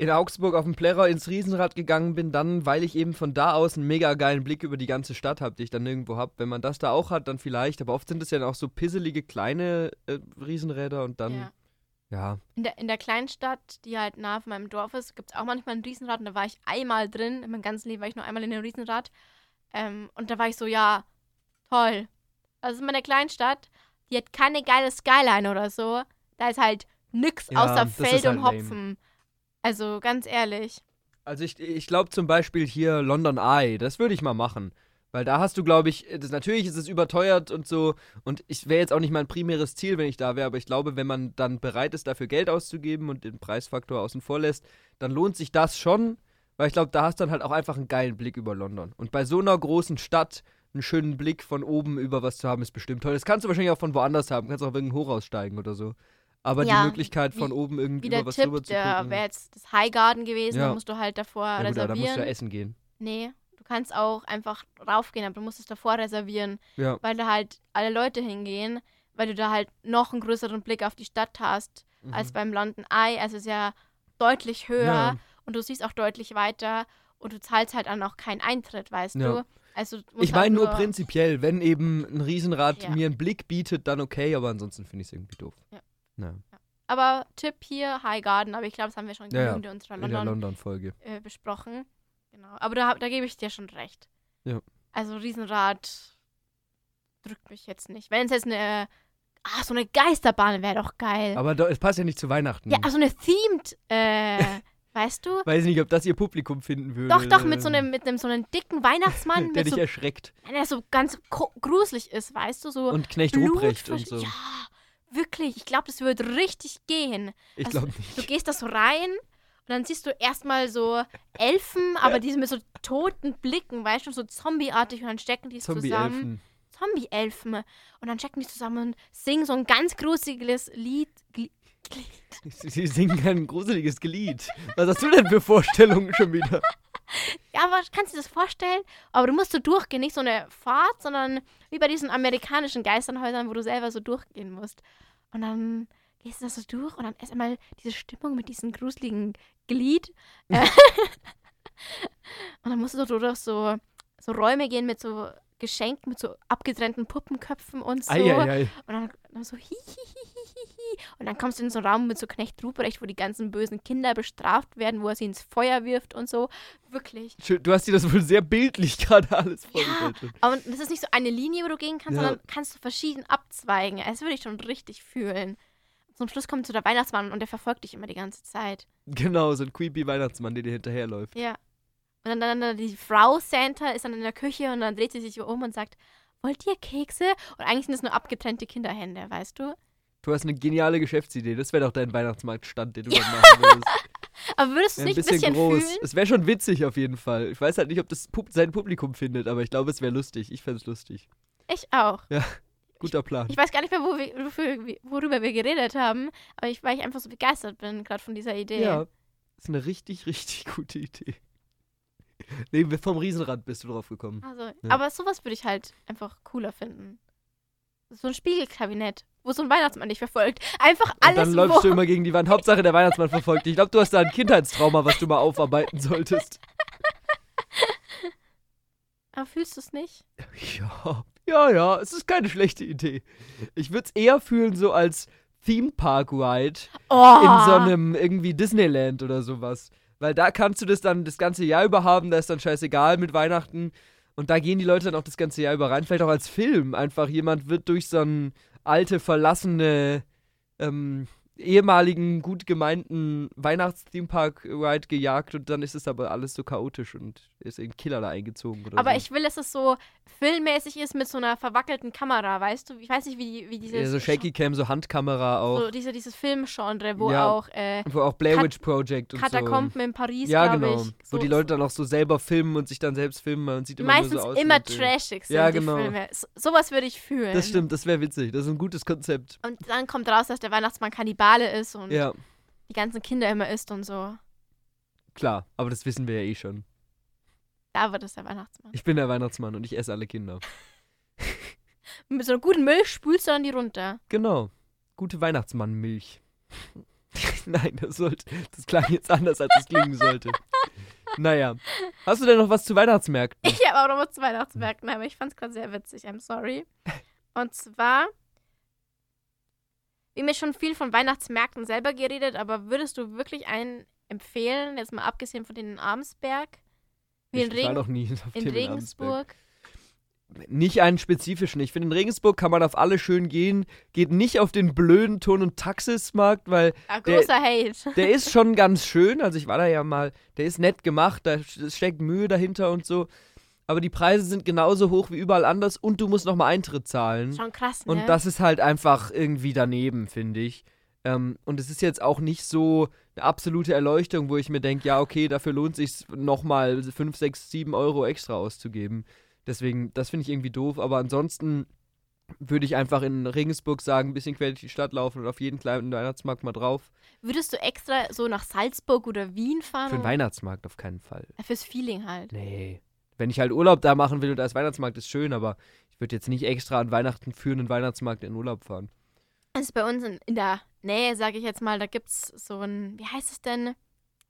in Augsburg auf dem Plärrer ins Riesenrad gegangen bin, dann, weil ich eben von da aus einen mega geilen Blick über die ganze Stadt habe, die ich dann nirgendwo habe. Wenn man das da auch hat, dann vielleicht. Aber oft sind es ja dann auch so pisselige kleine äh, Riesenräder und dann, Ja. ja. In der, in der Kleinstadt, die halt nah von meinem Dorf ist, gibt es auch manchmal ein Riesenrad und da war ich einmal drin. In meinem ganzen Leben war ich nur einmal in einem Riesenrad. Ähm, und da war ich so, ja, toll. Also in meiner Kleinstadt, die hat keine geile Skyline oder so. Da ist halt nix Ja, außer Feld halt und lame. Also ganz ehrlich. Also ich, ich glaube zum Beispiel hier London Eye, das würde ich mal machen. Weil da hast du, glaube ich, das, natürlich ist es überteuert und so. Und ich wäre jetzt auch nicht mein primäres Ziel, wenn ich da wäre. Aber ich glaube, wenn man dann bereit ist, dafür Geld auszugeben und den Preisfaktor außen vor lässt, dann lohnt sich das schon. Weil ich glaube, da hast du dann halt auch einfach einen geilen Blick über London. Und bei so einer großen Stadt einen schönen Blick von oben über was zu haben, ist bestimmt toll. Das kannst du wahrscheinlich auch von woanders haben. Kannst auch wegen Hoch aussteigen oder so. Aber Ja, die Möglichkeit von wie- oben irgendwie Wie über der was Tipp, rüber zu der gucken. wäre jetzt das Highgarden gewesen. Ja. Da musst du halt davor ja, gut, aber da musst du reservieren. ja essen gehen. nee, du kannst auch einfach raufgehen, aber du musst es davor reservieren. Ja. weil da halt alle Leute hingehen, weil du da halt noch einen größeren Blick auf die Stadt hast Mhm. als beim London Eye. Also es ist ja deutlich höher Ja. und du siehst auch deutlich weiter und du zahlst halt dann auch keinen Eintritt, weißt Ja. du? Also Ich halt meine nur prinzipiell, wenn eben ein Riesenrad Ja. mir einen Blick bietet, dann okay, aber ansonsten finde ich es irgendwie doof. Ja. Na, Aber Tipp hier, High Garden, aber ich glaube, das haben wir schon Ja, ja. genügend in unserer in der London London-Folge. äh, besprochen. Genau. Aber da, da gebe ich dir schon recht. Ja. Also Riesenrad drückt mich jetzt nicht. Wenn es jetzt eine, ah, so eine Geisterbahn wäre doch geil. Aber es passt ja nicht zu Weihnachten. Ja, also eine themed, äh, weißt du? Weiß nicht, ob das ihr Publikum finden würde. Doch, doch, mit so einem, mit einem so einem dicken Weihnachtsmann, Der dich so, erschreckt. der so ganz gruselig ist, weißt du, so Und Knecht Blut Ruprecht und so. Ja, wirklich, ich glaube, das würde richtig gehen. ich also, glaube Du nicht. gehst da so rein und dann siehst du erstmal so Elfen, aber die sind mit so toten Blicken, weißt du, so zombieartig und dann stecken die zusammen. Zombie-Elfen. Zombie-Elfen. Und dann checken die zusammen und singen so ein ganz gruseliges Lied. Gli Sie singen ein gruseliges Glied. Was hast du denn für Vorstellungen schon wieder? Ja, aber kannst du dir das vorstellen? Aber du musst so durchgehen, nicht so eine Fahrt, sondern wie bei diesen amerikanischen Geisternhäusern, wo du selber so durchgehen musst. Und dann gehst du das so durch und dann erst einmal diese Stimmung mit diesem gruseligen Glied. Äh, und dann musst du durch so, so Räume gehen mit so Geschenken, mit so abgetrennten Puppenköpfen und so. Eieiei. Und dann, dann so hihihihihi. Und dann kommst du in so einen Raum mit so Knecht Ruprecht, wo die ganzen bösen Kinder bestraft werden, wo er sie ins Feuer wirft und so. Wirklich. Du hast dir das wohl sehr bildlich gerade alles Ja, vorgestellt. aber das ist nicht so eine Linie, wo du gehen kannst, Ja. sondern kannst du verschieden abzweigen. Das würde ich schon richtig fühlen. Zum Schluss kommt so der Weihnachtsmann und der verfolgt dich immer die ganze Zeit. Genau, so ein creepy Weihnachtsmann, der dir hinterherläuft. Ja. Und dann, dann die Frau Santa ist dann in der Küche und dann dreht sie sich um und sagt, wollt ihr Kekse? Und eigentlich sind es nur abgetrennte Kinderhände, weißt du? Du hast eine geniale Geschäftsidee. Das wäre doch dein Weihnachtsmarktstand, den du dann machen würdest. Aber würdest du es nicht ein bisschen, groß. fühlen? Es wäre schon witzig auf jeden Fall. Ich weiß halt nicht, ob das Pub sein Publikum findet, aber ich glaube, es wäre lustig. Ich fände es lustig. Ich auch. Guter Plan. Ich weiß gar nicht mehr, wo wir, wofür, worüber wir geredet haben, aber ich, weil ich einfach so begeistert bin, gerade von dieser Idee. Ja, ist eine richtig, richtig gute Idee. Nee, vom Riesenrad bist du drauf gekommen. Also, Ja. aber sowas würde ich halt einfach cooler finden. So ein Spiegelkabinett, wo so ein Weihnachtsmann dich verfolgt. Einfach Und alles, dann läufst wo, du immer gegen die Wand. Hauptsache, der Weihnachtsmann verfolgt dich. Ich glaube, du hast da ein Kindheitstrauma, was du mal aufarbeiten solltest. Aber fühlst du es nicht? Ja, ja, ja, es ist keine schlechte Idee. Ich würde es eher fühlen so als Theme Park Ride Oh! in so einem irgendwie Disneyland oder sowas. Weil da kannst du das dann das ganze Jahr über haben, da ist dann scheißegal mit Weihnachten. Und da gehen die Leute dann auch das ganze Jahr über rein. Vielleicht auch als Film. Einfach jemand wird durch so einen alte, verlassene, ähm, ehemaligen, gut gemeinten Weihnachts-Theme-Park-Ride gejagt und dann ist es aber alles so chaotisch und ist ein Killer da eingezogen oder Aber so. ich will, dass es so filmmäßig ist mit so einer verwackelten Kamera, weißt du? Ich weiß nicht, wie, die- wie dieses. ja, so Shaky Cam, so Handkamera auch. So diese, dieses Filmgenre, wo Ja. auch äh, Wo auch Blair Witch Project und Katakomben in Paris, so. Ja, genau. ich. Wo die Leute dann auch so selber filmen und sich dann selbst filmen. Man sieht immer meistens nur so aus. immer trashig sind Ja, die genau. Filme. So, sowas würde ich fühlen. Das stimmt, das wäre witzig. Das ist ein gutes Konzept. Und dann kommt raus, dass der Weihnachtsmann Kannibale ist und Ja, die ganzen Kinder immer isst und so. klar. Aber das wissen wir ja eh schon. Da wird es der Weihnachtsmann. Ich bin der Weihnachtsmann und ich esse alle Kinder. Mit so einer guten Milch spülst du dann die runter. Genau. Gute Weihnachtsmannmilch. Nein, das sollte. Das klang jetzt anders, als es klingen sollte. Naja. Hast du denn noch was zu Weihnachtsmärkten? Ich habe auch noch was zu Weihnachtsmärkten, aber ich fand es gerade sehr witzig. I'm sorry. Und zwar, wir haben ja schon viel von Weihnachtsmärkten selber geredet, aber würdest du wirklich einen empfehlen, jetzt mal abgesehen von den in Armsberg? Wie in, ich war Regen noch nie auf in. Regensburg? Nicht einen spezifischen. Ich finde, in Regensburg kann man auf alle schön gehen. Geht nicht auf den blöden Ton- und Taxismarkt, weil Ah, Der- der ist schon ganz schön. Also ich war da ja mal, der ist nett gemacht, da steckt Mühe dahinter und so. Aber die Preise sind genauso hoch wie überall anders und du musst nochmal Eintritt zahlen. Schon krass, ne? Und das ist halt einfach irgendwie daneben, finde ich. Ähm, und es ist jetzt auch nicht so eine absolute Erleuchtung, wo ich mir denke, ja, okay, dafür lohnt sich nochmal 5, 6, 7 Euro extra auszugeben. Deswegen, das finde ich irgendwie doof. Aber ansonsten würde ich einfach in Regensburg sagen, ein bisschen quer durch die Stadt laufen und auf jeden kleinen Weihnachtsmarkt mal drauf. Würdest du extra so nach Salzburg oder Wien fahren? Für den Weihnachtsmarkt auf keinen Fall. Ja, Fürs Feeling halt. Nee. Wenn ich halt Urlaub da machen will und da ist Weihnachtsmarkt, ist schön, aber ich würde jetzt nicht extra an Weihnachten für einen Weihnachtsmarkt in Urlaub fahren. Das ist bei uns in, in der Nähe, sage ich jetzt mal, da gibt es so ein, wie heißt es denn,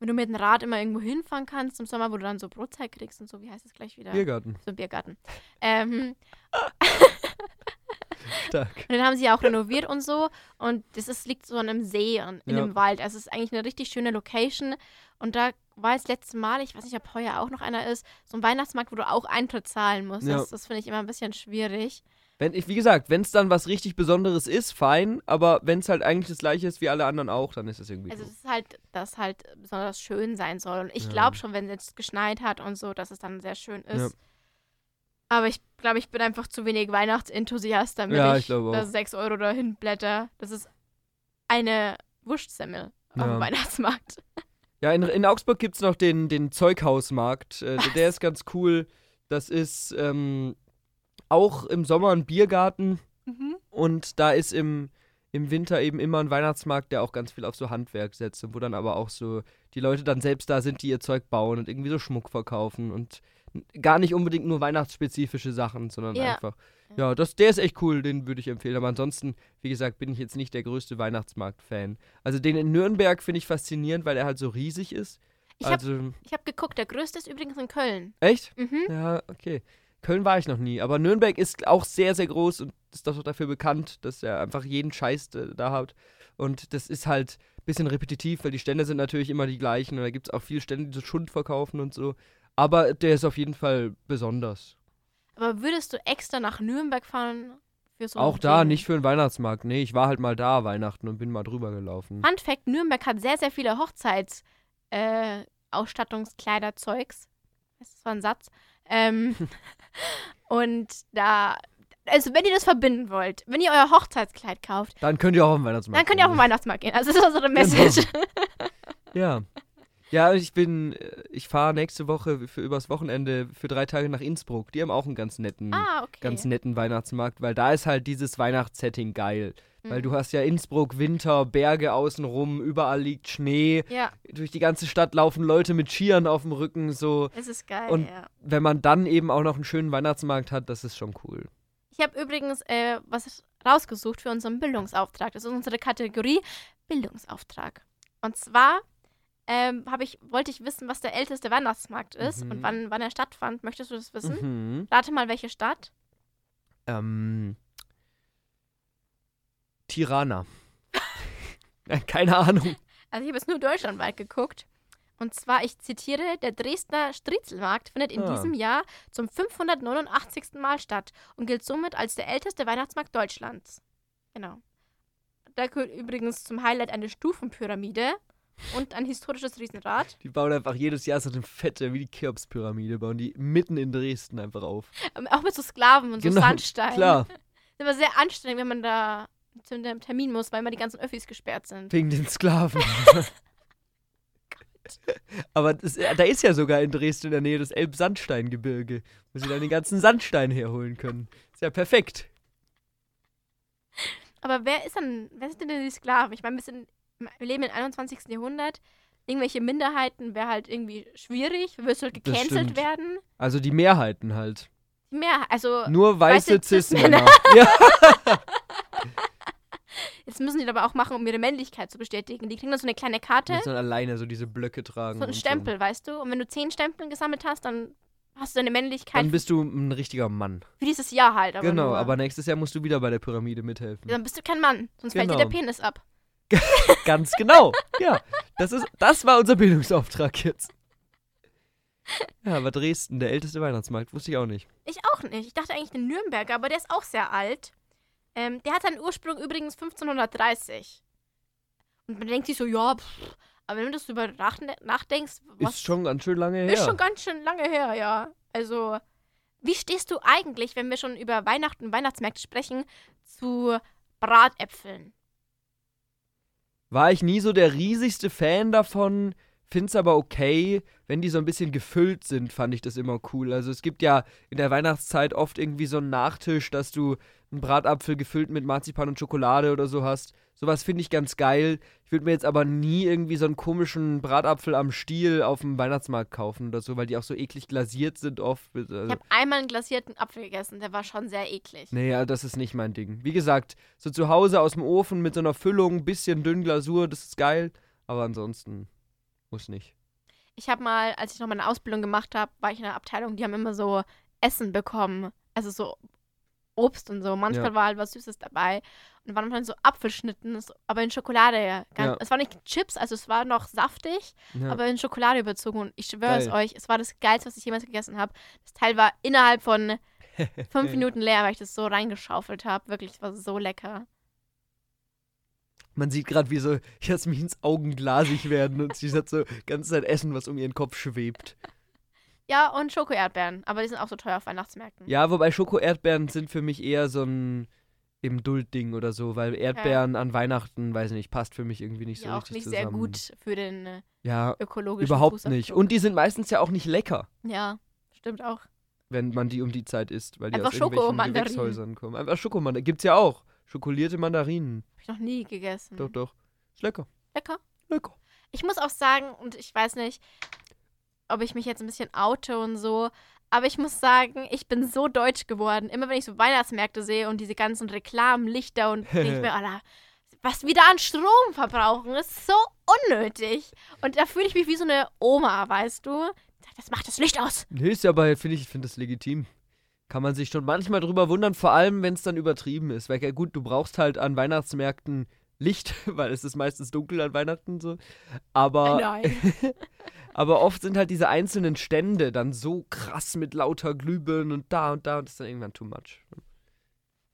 wenn du mit dem Rad immer irgendwo hinfahren kannst im Sommer, wo du dann so Brotzeit kriegst und so, wie heißt es gleich wieder? Biergarten. So ein Biergarten. Ähm, Stark. und den haben sie ja auch renoviert und so. Und das ist, liegt so an einem See und in Ja. einem Wald. Also es ist eigentlich eine richtig schöne Location. Und da war das letzte Mal, ich weiß nicht, ob heuer auch noch einer ist, so ein Weihnachtsmarkt, wo du auch Eintritt zahlen musst. Ja. Das, das finde ich immer ein bisschen schwierig. Wenn ich, wie gesagt, wenn es dann was richtig Besonderes ist, fein, aber wenn es halt eigentlich das gleiche ist wie alle anderen auch, dann ist es irgendwie Also es ist halt, dass halt besonders schön sein soll. Und ich Ja. glaube schon, wenn es jetzt geschneit hat und so, dass es dann sehr schön ist. Ja. Aber ich glaube, ich bin einfach zu wenig Weihnachtsenthusiast, damit Ja, ich, ich glaube da auch. 6 Euro dahin blätter. Das ist eine Wurstsemmel auf dem Weihnachtsmarkt. Ja, in, in Augsburg gibt es noch den, den Zeughausmarkt. Äh, der- ist ganz cool. Das ist ähm, auch im Sommer einen Biergarten Mhm. und da ist im, im Winter eben immer ein Weihnachtsmarkt, der auch ganz viel auf so Handwerk setzt und wo dann aber auch so die Leute dann selbst da sind, die ihr Zeug bauen und irgendwie so Schmuck verkaufen und gar nicht unbedingt nur weihnachtsspezifische Sachen, sondern Ja. einfach. Ja, das, der ist echt cool, den würde ich empfehlen. Aber ansonsten, wie gesagt, bin ich jetzt nicht der größte Weihnachtsmarkt-Fan. Also den in Nürnberg finde ich faszinierend, weil er halt so riesig ist. Ich habe also, hab geguckt, der größte ist übrigens in Köln. echt? Mhm. Ja, okay. Köln war ich noch nie, aber Nürnberg ist auch sehr, sehr groß und ist doch dafür bekannt, dass er einfach jeden Scheiß äh, da hat. Und das ist halt ein bisschen repetitiv, weil die Stände sind natürlich immer die gleichen und da gibt es auch viele Stände, die so Schund verkaufen und so. Aber der ist auf jeden Fall besonders. Aber würdest du extra nach Nürnberg fahren für so auch da, nicht für den Weihnachtsmarkt. Nee, ich war halt mal da Weihnachten und bin mal drüber gelaufen. Fun Fact: Nürnberg hat sehr, sehr viele Hochzeits- äh, Ausstattungskleiderzeugs. Das war ein Satz. Ähm, und da, also wenn ihr das verbinden wollt, wenn ihr euer Hochzeitskleid kauft, Dann könnt ihr auch auf den Weihnachtsmarkt dann könnt ihr auf den gehen. Weihnachtsmarkt gehen. Also das ist unsere Message. Ja. Ja, ich bin, äh, ich fahre nächste Woche für übers Wochenende für drei Tage nach Innsbruck. Die haben auch einen ganz netten, ah, okay. ganz netten Weihnachtsmarkt, weil da ist halt dieses Weihnachtssetting geil. Weil Mhm. du hast ja Innsbruck, Winter, Berge außenrum, überall liegt Schnee, Ja, durch die ganze Stadt laufen Leute mit Skiern auf dem Rücken, so. es ist geil, Und- ja. Wenn man dann eben auch noch einen schönen Weihnachtsmarkt hat, das ist schon cool. Ich habe übrigens äh, was rausgesucht für unseren Bildungsauftrag. Das ist unsere Kategorie Bildungsauftrag. Und zwar ähm, ich, wollte ich wissen, was der älteste Weihnachtsmarkt ist Mhm. und wann, wann er stattfand. Möchtest du das wissen? Mhm. Rate mal, welche Stadt? Ähm. Tirana. Keine Ahnung. Also ich habe jetzt nur deutschlandweit geguckt. Und zwar, ich zitiere, der Dresdner Striezelmarkt findet in Ah. diesem Jahr zum 589. Mal statt und gilt somit als der älteste Weihnachtsmarkt Deutschlands. Genau. Da gehört übrigens zum Highlight eine Stufenpyramide und ein historisches Riesenrad. Die bauen einfach jedes Jahr so eine fette, wie die Cheops-Pyramide, bauen die mitten in Dresden einfach auf. Ähm, Auch mit so Sklaven und so Genau, Sandstein. Klar, Ist aber sehr anstrengend, wenn man da zu einem Termin muss, weil immer die ganzen Öffis gesperrt sind. wegen den Sklaven. Aber das, äh, da ist ja sogar in Dresden in der Nähe das Elbsandsteingebirge, wo sie dann den ganzen Sandstein herholen können. Ist ja perfekt. Aber wer ist denn, wer sind denn die Sklaven? Ich meine, wir, sind, wir leben im 21. Jahrhundert. Irgendwelche Minderheiten wäre halt irgendwie schwierig. Wir würden halt gecancelt werden. Also die Mehrheiten halt. Mehr, also Nur weiße weiße Cis-Männer. Ja. jetzt müssen die das aber auch machen, um ihre Männlichkeit zu bestätigen. Die kriegen dann so eine kleine Karte, Müssen dann alleine so diese Blöcke tragen. so einen Stempel, weißt du? Und wenn du zehn Stempel gesammelt hast, dann hast du deine Männlichkeit Dann bist du ein richtiger Mann. für dieses Jahr halt. Aber genau, nur. aber nächstes Jahr musst du wieder bei der Pyramide mithelfen. Dann bist du kein Mann, sonst fällt dir Genau. der Penis ab. Ganz genau. Ja, das, ist, das war unser Bildungsauftrag jetzt. Ja, aber Dresden, der älteste Weihnachtsmarkt, wusste ich auch nicht. Ich auch nicht. Ich dachte eigentlich den Nürnberger, aber der ist auch sehr alt. Ähm, der hat seinen Ursprung übrigens 1530. Und man denkt sich so, ja, pff, aber wenn du das über nach, nachdenkst, was Ist schon ganz schön lange her. ist schon ganz schön lange her, ja. Also, wie stehst du eigentlich, wenn wir schon über Weihnachten und Weihnachtsmärkte sprechen, zu Bratäpfeln? War ich nie so der riesigste Fan davon, find's aber okay, wenn die so ein bisschen gefüllt sind, fand ich das immer cool. Also es gibt ja in der Weihnachtszeit oft irgendwie so einen Nachtisch, dass du einen Bratapfel gefüllt mit Marzipan und Schokolade oder so hast. Sowas finde ich ganz geil. Ich würde mir jetzt aber nie irgendwie so einen komischen Bratapfel am Stiel auf dem Weihnachtsmarkt kaufen oder so, weil die auch so eklig glasiert sind oft. Also, Ich habe einmal einen glasierten Apfel gegessen, der war schon sehr eklig. Nee, ja, das ist nicht mein Ding. Wie gesagt, so zu Hause aus dem Ofen mit so einer Füllung, bisschen dünn Glasur, das ist geil. Aber ansonsten muss nicht. Ich habe mal, als ich noch meine Ausbildung gemacht habe, war ich in einer Abteilung, die haben immer so Essen bekommen. Also so Obst und so. Manchmal Ja. war halt was Süßes dabei. Und waren dann so Apfelschnitten, aber in Schokolade. Ja. Ganz, Ja. Es war nicht Chips, also es war noch saftig, Ja. aber in Schokolade überzogen. Und ich schwöre es euch, es war das Geilste, was ich jemals gegessen habe. Das Teil war innerhalb von fünf Minuten leer, weil ich das so reingeschaufelt habe. Wirklich, es war so lecker. Man sieht gerade, wie so Jasmins Augen glasig werden und sie hat so ganze Zeit Essen, was um ihren Kopf schwebt. Ja, und Schoko-Erdbeeren, aber die sind auch so teuer auf Weihnachtsmärkten. Ja, wobei Schoko-Erdbeeren sind für mich eher so ein im Duldding oder so, weil Erdbeeren an Weihnachten, weiß ich nicht, passt für mich irgendwie nicht so ja, auch richtig nicht zusammen. sehr gut für den äh, Ja, ökologischen überhaupt nicht. Fußabdruck. Und die sind meistens ja auch nicht lecker. Ja, stimmt auch. wenn man die um die Zeit isst, weil die Einfach aus irgendwelchen. Gewächshäusern kommen. Einfach Schokomandarinen. Gibt's ja auch. Schokolierte Mandarinen. Hab ich noch nie gegessen. Doch, doch. Ist lecker. Lecker. Lecker. Ich muss auch sagen, und ich weiß nicht, ob ich mich jetzt ein bisschen oute und so, aber ich muss sagen, ich bin so deutsch geworden. Immer wenn ich so Weihnachtsmärkte sehe und diese ganzen Reklamen, Lichter und denke ich mir, Alter, was wir da an Strom verbrauchen, ist so unnötig. Und da fühle ich mich wie so eine Oma, weißt du? Das macht das Licht aus. Nee, ist ja aber, finde ich, ich finde das legitim. Kann man sich schon manchmal drüber wundern, vor allem, wenn es dann übertrieben ist. Weil, ja gut, du brauchst halt an Weihnachtsmärkten Licht, weil es ist meistens dunkel an Weihnachten so. Aber, aber oft sind halt diese einzelnen Stände dann so krass mit lauter Glühbirnen und da und da und das ist dann irgendwann too much.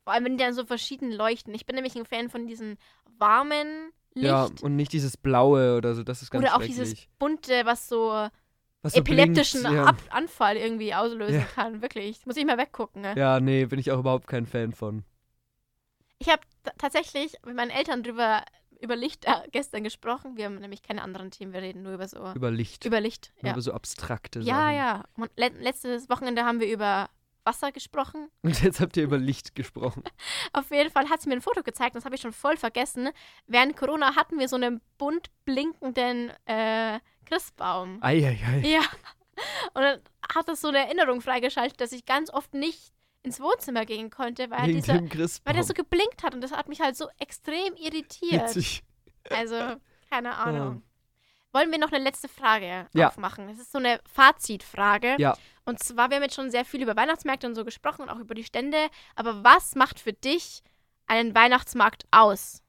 Vor allem, wenn die dann so verschieden leuchten. Ich bin nämlich ein Fan von diesem warmen Licht. Ja, und nicht dieses Blaue oder so, das ist ganz oder auch dieses bunte, Was so epileptischen blinkt, ja. Ab Anfall irgendwie auslösen Ja. kann. Wirklich. Muss ich mal weggucken. Ne? Ja, nee, bin ich auch überhaupt kein Fan von. Ich habe tatsächlich mit meinen Eltern drüber über Licht äh, gestern gesprochen. Wir haben nämlich keine anderen Themen, wir reden nur über so Über Licht. über Licht. Ja, Über so abstrakte ja, Sachen. ja. Und le letztes Wochenende haben wir über Wasser gesprochen. Und jetzt habt ihr über Licht gesprochen. Auf jeden Fall hat sie mir ein Foto gezeigt, das habe ich schon voll vergessen. Während Corona hatten wir so einen bunt blinkenden äh, Christbaum. Eieiei. Ja. Und dann hat das so eine Erinnerung freigeschaltet, dass ich ganz oft nicht ins Wohnzimmer gehen konnte, weil, Wegen dieser, weil der so geblinkt hat und das hat mich halt so extrem irritiert. Witzig. Also, keine Ahnung. Wollen wir noch eine letzte Frage Ja. aufmachen? Das ist so eine Fazitfrage. Ja. Und zwar, wir haben jetzt schon sehr viel über Weihnachtsmärkte und so gesprochen und auch über die Stände. Aber was macht für dich einen Weihnachtsmarkt aus?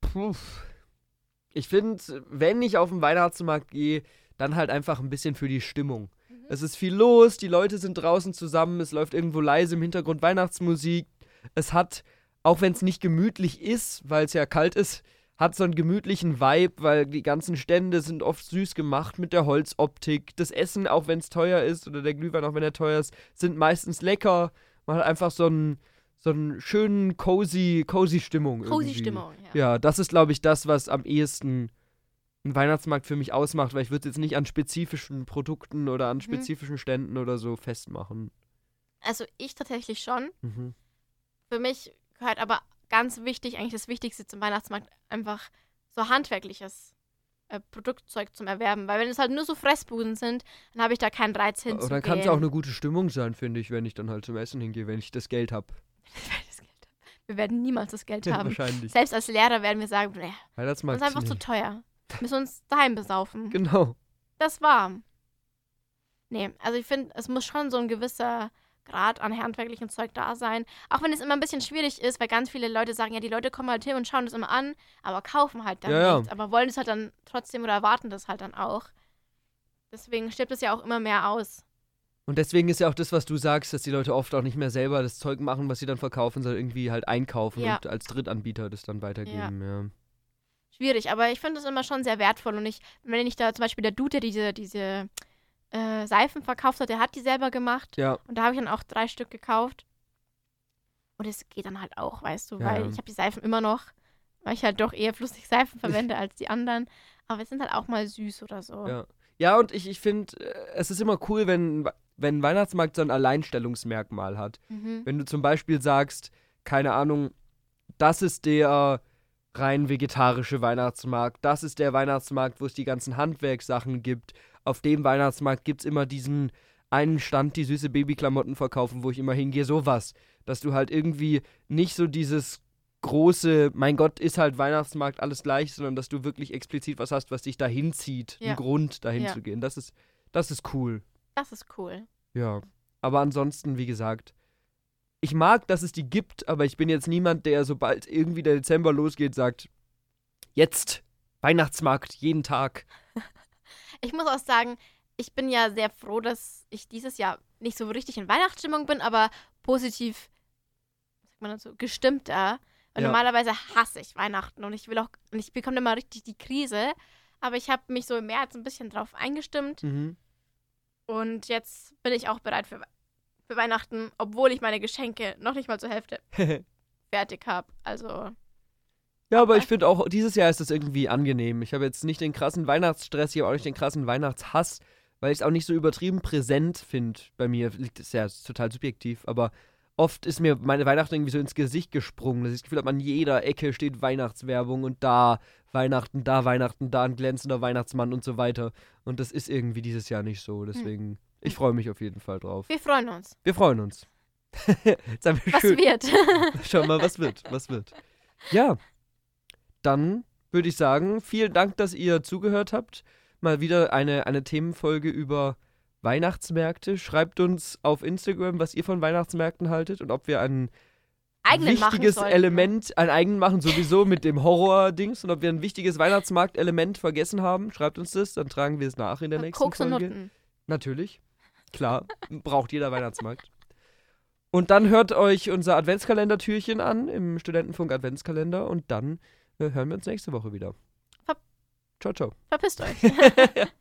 Puh. Ich finde, wenn ich auf den Weihnachtsmarkt gehe, dann halt einfach ein bisschen für die Stimmung. Mhm. Es ist viel los, die Leute sind draußen zusammen, es läuft irgendwo leise im Hintergrund Weihnachtsmusik. Es hat, auch wenn es nicht gemütlich ist, weil es ja kalt ist, hat so einen gemütlichen Vibe, weil die ganzen Stände sind oft süß gemacht mit der Holzoptik. Das Essen, auch wenn es teuer ist, oder der Glühwein, auch wenn er teuer ist, sind meistens lecker. Man hat einfach so einen, so einen schönen, cozy, cozy Stimmung. Cozy irgendwie. Stimmung. Ja. Ja, das ist, glaube ich, das, was am ehesten einen Weihnachtsmarkt für mich ausmacht, weil ich würde jetzt nicht an spezifischen Produkten oder an Mhm. spezifischen Ständen oder so festmachen. Also, ich tatsächlich schon. Mhm. Für mich gehört aber ganz wichtig, eigentlich das Wichtigste zum Weihnachtsmarkt, einfach so handwerkliches äh, Produktzeug zum Erwerben. Weil wenn es halt nur so Fressbuden sind, dann habe ich da keinen Reiz Und hinzugehen. dann kann es auch eine gute Stimmung sein, finde ich, wenn ich dann halt zum Essen hingehe, wenn ich das Geld habe. Wir werden niemals das Geld haben. Wahrscheinlich. Selbst als Lehrer werden wir sagen, nee, das Weihnachtsmarkt. ist einfach nee. zu teuer. Wir müssen uns daheim besaufen. Genau. Das war. Nee, also ich finde, es muss schon so ein gewisser Grad an handwerklichem Zeug da sein. Auch wenn es immer ein bisschen schwierig ist, weil ganz viele Leute sagen, ja, die Leute kommen halt hin und schauen das immer an, aber kaufen halt dann Ja, ja. nichts. Aber wollen es halt dann trotzdem oder erwarten das halt dann auch. Deswegen stirbt es ja auch immer mehr aus. Und deswegen ist ja auch das, was du sagst, dass die Leute oft auch nicht mehr selber das Zeug machen, was sie dann verkaufen, sondern irgendwie halt einkaufen Ja. und als Drittanbieter das dann weitergeben. Ja. Schwierig, aber ich finde es immer schon sehr wertvoll. Und ich, wenn ich da zum Beispiel der Dude, der diese, diese äh, Seifen verkauft hat, der hat die selber gemacht. Ja. Und da habe ich dann auch drei Stück gekauft. Und es geht dann halt auch, weißt du, Ja, weil ja. ich habe die Seifen immer noch, weil ich halt doch eher flüssig Seifen verwende als die anderen. Aber es sind halt auch mal süß oder so. Ja. Ja, und ich, ich finde, äh, es ist immer cool, wenn, wenn ein Weihnachtsmarkt so ein Alleinstellungsmerkmal hat. Mhm. Wenn du zum Beispiel sagst, keine Ahnung, das ist der rein vegetarische Weihnachtsmarkt, das ist der Weihnachtsmarkt, wo es die ganzen Handwerkssachen gibt. Auf dem Weihnachtsmarkt gibt es immer diesen einen Stand, die süße Babyklamotten verkaufen, wo ich immer hingehe, sowas. Dass du halt irgendwie nicht so dieses große, mein Gott, ist halt Weihnachtsmarkt alles gleich, sondern dass du wirklich explizit was hast, was dich dahin zieht, Ja. einen Grund dahin Ja. zu gehen. Das ist, das ist cool. Das ist cool. Ja. Aber ansonsten, wie gesagt, ich mag, dass es die gibt, aber ich bin jetzt niemand, der sobald irgendwie der Dezember losgeht, sagt, jetzt Weihnachtsmarkt jeden Tag. Ich muss auch sagen, ich bin ja sehr froh, dass ich dieses Jahr nicht so richtig in Weihnachtsstimmung bin, aber positiv, sagt man dazu, gestimmter. Weil Ja. normalerweise hasse ich Weihnachten und ich will auch, und ich bekomme immer richtig die Krise. Aber ich habe mich so im März ein bisschen drauf eingestimmt Mhm. Und jetzt bin ich auch bereit für, für Weihnachten, obwohl ich meine Geschenke noch nicht mal zur Hälfte fertig habe. Also, ja, aber ich finde auch, dieses Jahr ist das irgendwie angenehm. Ich habe jetzt nicht den krassen Weihnachtsstress, ich habe auch nicht den krassen Weihnachtshass, weil ich es auch nicht so übertrieben präsent finde bei mir. Liegt es ja total subjektiv, aber oft ist mir meine Weihnachten irgendwie so ins Gesicht gesprungen, dass ich das Gefühl habe, an jeder Ecke steht Weihnachtswerbung und da Weihnachten, da Weihnachten, da ein glänzender Weihnachtsmann und so weiter. Und das ist irgendwie dieses Jahr nicht so. Deswegen, ich freue mich auf jeden Fall drauf. Wir freuen uns. Wir freuen uns. Wir Was schön. wird? Schau mal, was wird, was wird. Ja, dann würde ich sagen, vielen Dank, dass ihr zugehört habt. Mal wieder eine, eine Themenfolge über Weihnachtsmärkte. Schreibt uns auf Instagram, was ihr von Weihnachtsmärkten haltet und ob wir ein Eigenen wichtiges? Element, ein eigen machen sowieso mit dem Horror-Dings und ob wir ein wichtiges Weihnachtsmarkt-Element vergessen haben. Schreibt uns das, dann tragen wir es nach in der nächsten Koks und Folge. Nutten. Natürlich. Klar, braucht jeder Weihnachtsmarkt. Und dann hört euch unser Adventskalender-Türchen an im Studentenfunk Adventskalender und dann äh, hören wir uns nächste Woche wieder. Ciao, ciao. Verpisst euch.